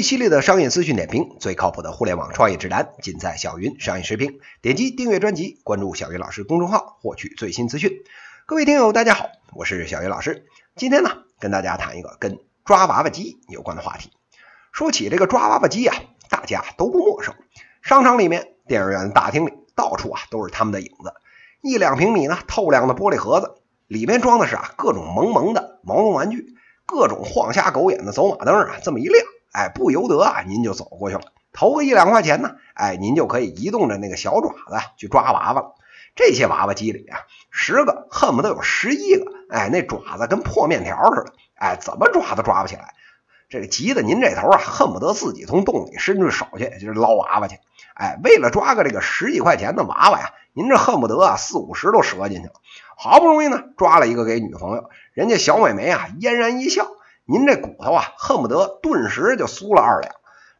最犀利的商业资讯点评，最靠谱的互联网创业指南，尽在小云商业视频。点击订阅专辑，关注小云老师公众号，获取最新资讯。各位听友，大家好，我是小云老师。今天呢，跟大家谈一个跟抓娃娃机有关的话题。说起这个抓娃娃机啊，大家都不陌生。商场里面、电影院大厅里，到处啊都是他们的影子。一两平米呢，透亮的玻璃盒子，里面装的是啊各种萌萌的毛绒玩具，各种晃瞎狗眼的走马灯啊，这么一亮。哎，不由得啊，您就走过去了，投个一两块钱呢，哎，您就可以移动着那个小爪子去抓娃娃了。这些娃娃机里啊，十个恨不得有十一个，哎，那爪子跟破面条似的，哎，怎么抓都抓不起来。这个急得您这头啊，恨不得自己从洞里伸出手去，就是捞娃娃去。哎，为了抓个这个十几块钱的娃娃呀，您这恨不得啊四五十都折进去了。好不容易呢，抓了一个给女朋友，人家小美眉啊嫣然一笑。您这骨头啊，恨不得顿时就酥了二两。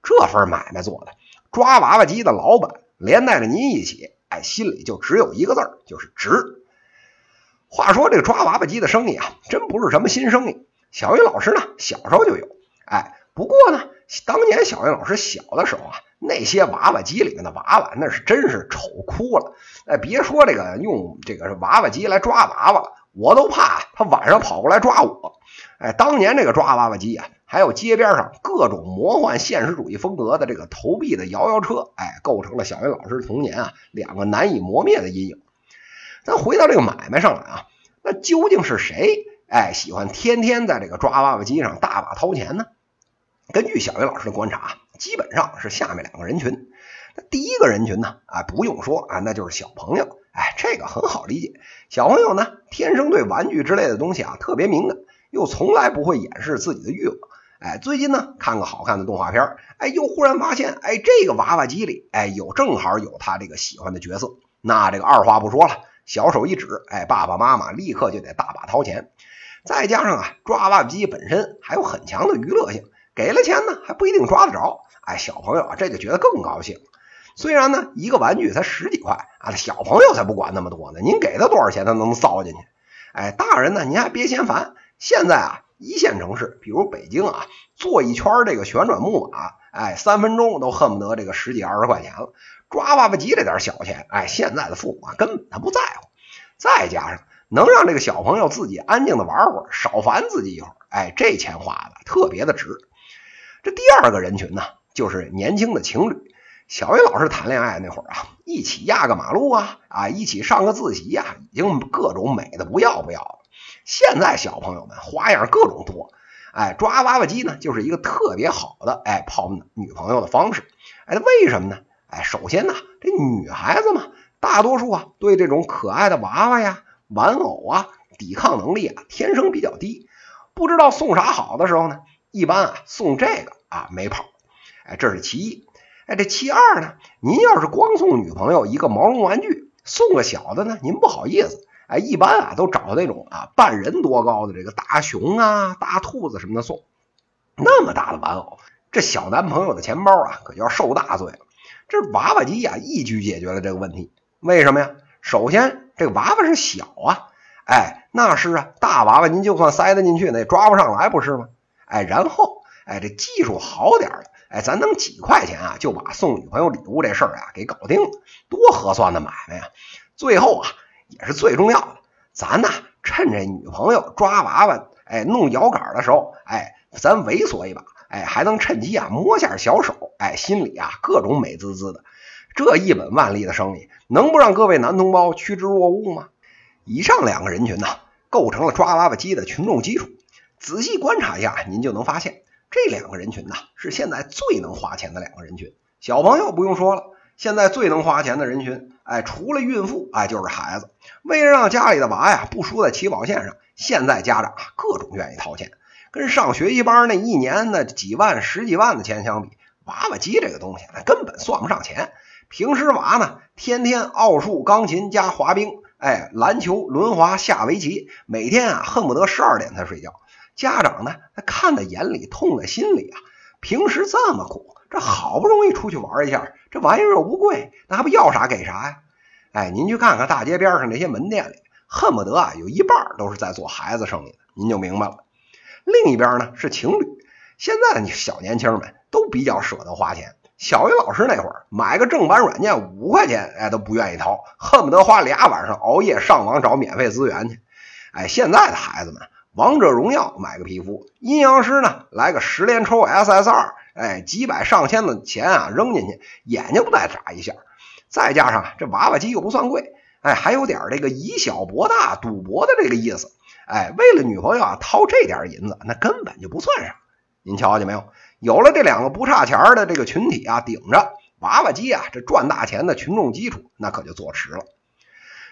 这份买卖做的，抓娃娃机的老板连带着您一起，哎，心里就只有一个字儿，就是值。话说这个抓娃娃机的生意啊，真不是什么新生意。小云老师呢，小时候就有。哎，不过呢，当年小云老师小的时候啊，那些娃娃机里面的娃娃，那是真是丑哭了。哎，别说这个用这个娃娃机来抓娃娃了，我都怕他晚上跑过来抓我。哎，当年这个抓娃娃机啊，还有街边上各种魔幻现实主义风格的这个投币的摇摇车，哎，构成了小云老师童年啊两个难以磨灭的阴影。咱回到这个买卖上来啊，那究竟是谁哎喜欢天天在这个抓娃娃机上大把掏钱呢？根据小云老师的观察，基本上是下面两个人群。那第一个人群呢，啊不用说啊，那就是小朋友。哎，这个很好理解，小朋友呢天生对玩具之类的东西啊特别敏感。又从来不会掩饰自己的欲望，哎，最近呢看个好看的动画片，哎，又忽然发现，哎，这个娃娃机里，哎，有正好有他这个喜欢的角色，那这个二话不说了，小手一指，哎，爸爸妈妈立刻就得大把掏钱，再加上啊，抓娃娃机本身还有很强的娱乐性，给了钱呢还不一定抓得着，哎，小朋友啊这就觉得更高兴。虽然呢一个玩具才十几块啊，小朋友才不管那么多呢，您给他多少钱他能造进去？哎，大人呢您还别嫌烦。现在啊，一线城市，比如北京啊，坐一圈这个旋转木马，哎，三分钟都恨不得这个十几二十块钱了。抓娃娃机这点小钱，哎，现在的父母啊根本他不在乎。再加上能让这个小朋友自己安静的玩会儿，少烦自己一会儿，哎，这钱花的特别的值。这第二个人群呢，就是年轻的情侣。小云老师谈恋爱那会儿啊，一起压个马路啊，啊，一起上个自习呀，已经各种美的不要不要了。现在小朋友们花样各种多，哎，抓娃娃机呢就是一个特别好的哎泡女朋友的方式，哎，为什么呢？哎，首先呢，这女孩子嘛，大多数啊对这种可爱的娃娃呀、玩偶啊，抵抗能力啊天生比较低，不知道送啥好的时候呢，一般啊送这个啊没跑，哎，这是其一，哎，这其二呢，您要是光送女朋友一个毛绒玩具，送个小的呢，您不好意思。哎，一般啊都找那种啊半人多高的这个大熊啊、大兔子什么的送。那么大的玩偶，这小男朋友的钱包啊可就要受大罪了。这娃娃机呀一举解决了这个问题。为什么呀？首先这个娃娃是小啊，哎，那是啊，大娃娃您就算塞得进去，那也抓不上来，不是吗？哎，然后哎，这技术好点的，哎，咱能几块钱啊就把送女朋友礼物这事儿啊给搞定了，多合算的买卖呀！最后啊。也是最重要的，咱呢趁这女朋友抓娃娃，哎，弄摇杆的时候，哎，咱猥琐一把，哎，还能趁机啊摸下小手，哎，心里啊各种美滋滋的。这一本万利的生意，能不让各位男同胞趋之若鹜吗？以上两个人群呢，构成了抓娃娃机的群众基础。仔细观察一下，您就能发现，这两个人群呢，是现在最能花钱的两个人群。小朋友不用说了。现在最能花钱的人群，哎，除了孕妇，哎，就是孩子。为了让家里的娃呀不输在起跑线上，现在家长啊各种愿意掏钱。跟上学习班那一年那几万、十几万的钱相比，娃娃机这个东西那根本算不上钱。平时娃呢，天天奥数、钢琴加滑冰，哎，篮球、轮滑、下围棋，每天啊恨不得十二点才睡觉。家长呢，他看在眼里，痛在心里啊。平时这么苦。这好不容易出去玩一下，这玩意儿又不贵，那还不要啥给啥呀？哎，您去看看大街边上那些门店里，恨不得啊有一半都是在做孩子生意的，您就明白了。另一边呢是情侣，现在的小年轻们都比较舍得花钱。小鱼老师那会儿买个正版软件五块钱，哎都不愿意掏，恨不得花俩晚上熬夜上网找免费资源去。哎，现在的孩子们，王者荣耀买个皮肤，阴阳师呢来个十连抽 SSR，哎，几百上千的钱啊扔进去，眼睛不带眨一下。再加上这娃娃机又不算贵，哎，还有点这个以小博大赌博的这个意思。哎，为了女朋友啊掏这点银子，那根本就不算啥。您瞧见没有？有了这两个不差钱的这个群体啊，顶着娃娃机啊，这赚大钱的群众基础那可就坐实了。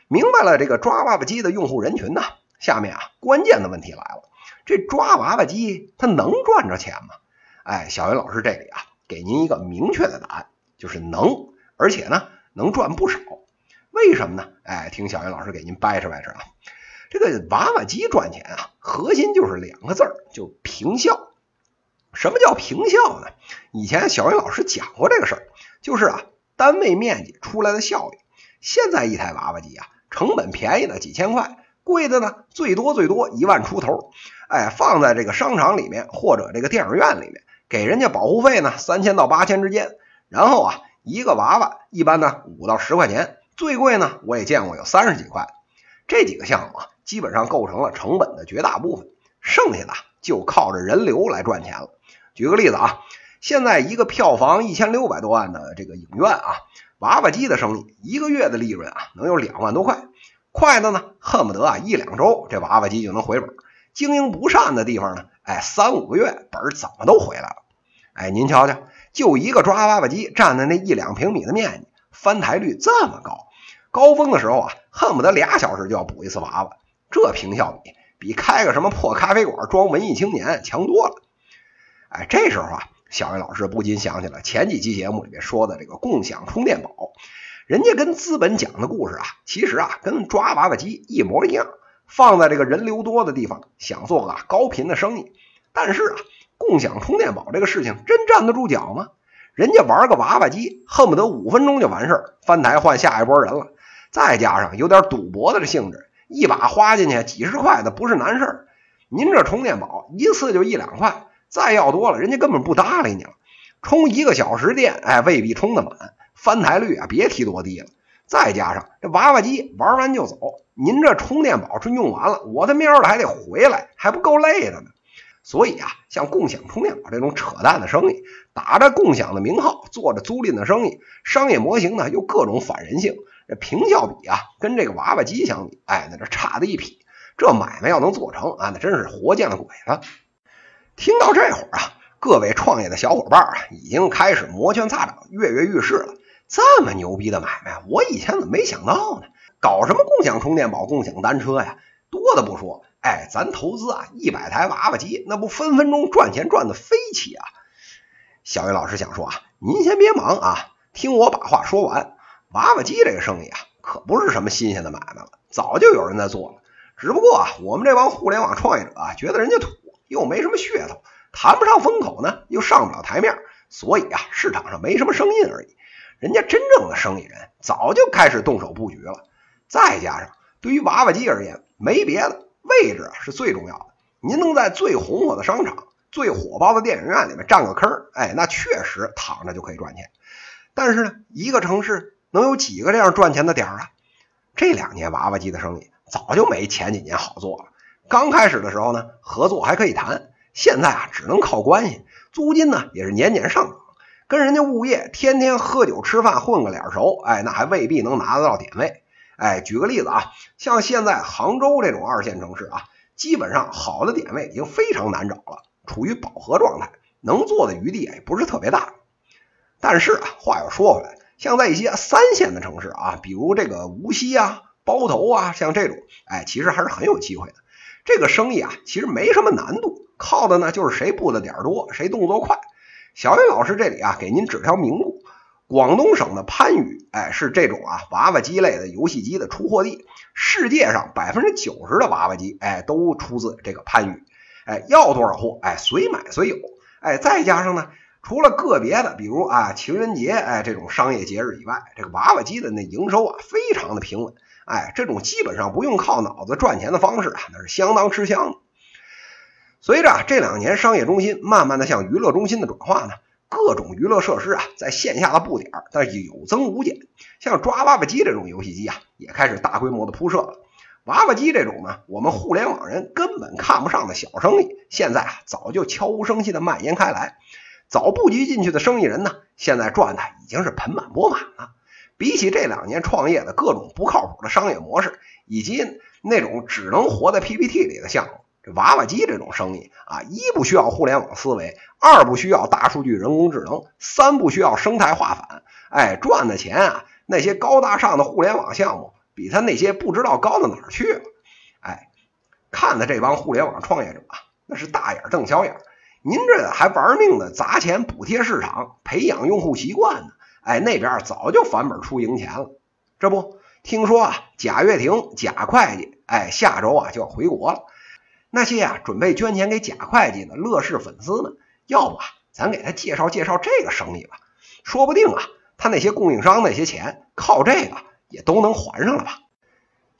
明白了这个抓娃娃机的用户人群呢，下面啊关键的问题来了：这抓娃娃机它能赚着钱吗？哎，小云老师这里啊给您一个明确的答案，就是能，而且呢能赚不少。为什么呢？哎，听小云老师给您掰扯掰扯啊。这个娃娃机赚钱啊，核心就是两个字儿，就平效。什么叫平效呢？以前小云老师讲过这个事儿，就是啊，单位面积出来的效益。现在一台娃娃机啊，成本便宜的几千块，贵的呢最多最多一万出头。哎，放在这个商场里面或者这个电影院里面，给人家保护费呢三千到八千之间。然后啊，一个娃娃一般呢五到十块钱，最贵呢我也见过有三十几块。这几个项目啊，基本上构成了成本的绝大部分，剩下的就靠着人流来赚钱了。举个例子啊，现在一个票房一千六百多万的这个影院啊，娃娃机的生意一个月的利润啊能有两万多块，快的呢恨不得啊一两周这娃娃机就能回本，经营不善的地方呢，哎三五个月本怎么都回来了。哎，您瞧瞧，就一个抓娃娃机占的那一两平米的面积，翻台率这么高，高峰的时候啊恨不得俩小时就要补一次娃娃，这平效比比开个什么破咖啡馆装文艺青年强多了。哎，这时候啊，小魏老师不禁想起了前几期节目里面说的这个共享充电宝，人家跟资本讲的故事啊，其实啊跟抓娃娃机一模一样，放在这个人流多的地方，想做个高频的生意。但是啊，共享充电宝这个事情真站得住脚吗？人家玩个娃娃机，恨不得五分钟就完事儿，翻台换下一波人了。再加上有点赌博的这性质，一把花进去几十块的不是难事儿。您这充电宝一次就一两块。再要多了，人家根本不搭理你了。充一个小时电，哎，未必充得满，翻台率啊，别提多低了。再加上这娃娃机玩完就走，您这充电宝是用完了，我他喵的还得回来，还不够累的呢。所以啊，像共享充电宝这种扯淡的生意，打着共享的名号做着租赁的生意，商业模型呢又各种反人性，这平效比啊，跟这个娃娃机相比，哎，那这差的一匹。这买卖要能做成啊，那真是活见了鬼了。听到这会儿啊，各位创业的小伙伴啊，已经开始摩拳擦掌、跃跃欲试了。这么牛逼的买卖，我以前怎么没想到呢？搞什么共享充电宝、共享单车呀？多的不说，哎，咱投资啊，一百台娃娃机，那不分分钟赚钱赚的飞起啊！小雨老师想说啊，您先别忙啊，听我把话说完。娃娃机这个生意啊，可不是什么新鲜的买卖了，早就有人在做了。只不过啊，我们这帮互联网创业者啊，觉得人家土。又没什么噱头，谈不上风口呢，又上不了台面，所以啊，市场上没什么声音而已。人家真正的生意人早就开始动手布局了。再加上对于娃娃机而言，没别的，位置是最重要的。您能在最红火的商场、最火爆的电影院里面占个坑，哎，那确实躺着就可以赚钱。但是呢，一个城市能有几个这样赚钱的点儿啊？这两年娃娃机的生意早就没前几年好做了。刚开始的时候呢，合作还可以谈，现在啊只能靠关系，租金呢也是年年上涨，跟人家物业天天喝酒吃饭混个脸熟，哎，那还未必能拿得到点位。哎，举个例子啊，像现在杭州这种二线城市啊，基本上好的点位已经非常难找了，处于饱和状态，能做的余地也不是特别大。但是啊，话又说回来，像在一些三线的城市啊，比如这个无锡啊、包头啊，像这种，哎，其实还是很有机会的。这个生意啊，其实没什么难度，靠的呢就是谁布的点多，谁动作快。小雨老师这里啊，给您指条明路：广东省的番禺，哎，是这种啊娃娃机类的游戏机的出货地。世界上百分之九十的娃娃机，哎，都出自这个番禺。哎，要多少货，哎，随买随有。哎，再加上呢，除了个别的，比如啊情人节，哎，这种商业节日以外，这个娃娃机的那营收啊，非常的平稳。哎，这种基本上不用靠脑子赚钱的方式啊，那是相当吃香的。随着这两年商业中心慢慢的向娱乐中心的转化呢，各种娱乐设施啊，在线下的布点儿，但是有增无减。像抓娃娃机这种游戏机啊，也开始大规模的铺设了。娃娃机这种呢，我们互联网人根本看不上的小生意，现在啊，早就悄无声息的蔓延开来。早布局进去的生意人呢，现在赚的已经是盆满钵满了。比起这两年创业的各种不靠谱的商业模式，以及那种只能活在 PPT 里的项目，娃娃机这种生意啊，一不需要互联网思维，二不需要大数据、人工智能，三不需要生态化反，哎，赚的钱啊，那些高大上的互联网项目。比他那些不知道高到哪儿去了，哎，看的这帮互联网创业者啊，那是大眼瞪小眼。您这还玩命的砸钱补贴市场，培养用户习惯呢？哎，那边早就返本出赢钱了。这不，听说啊，贾跃亭贾会计，哎，下周啊就要回国了。那些啊准备捐钱给贾会计的乐视粉丝们，要不啊，咱给他介绍介绍这个生意吧？说不定啊，他那些供应商那些钱，靠这个。也都能还上了吧？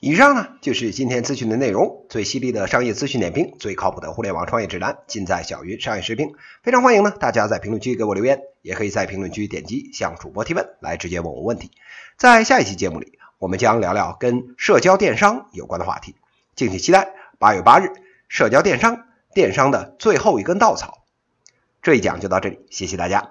以上呢就是今天资讯的内容，最犀利的商业资讯点评，最靠谱的互联网创业指南，尽在小云商业视频。非常欢迎呢大家在评论区给我留言，也可以在评论区点击向主播提问，来直接问我问题。在下一期节目里，我们将聊聊跟社交电商有关的话题，敬请期待。八月八日，社交电商，电商的最后一根稻草。这一讲就到这里，谢谢大家。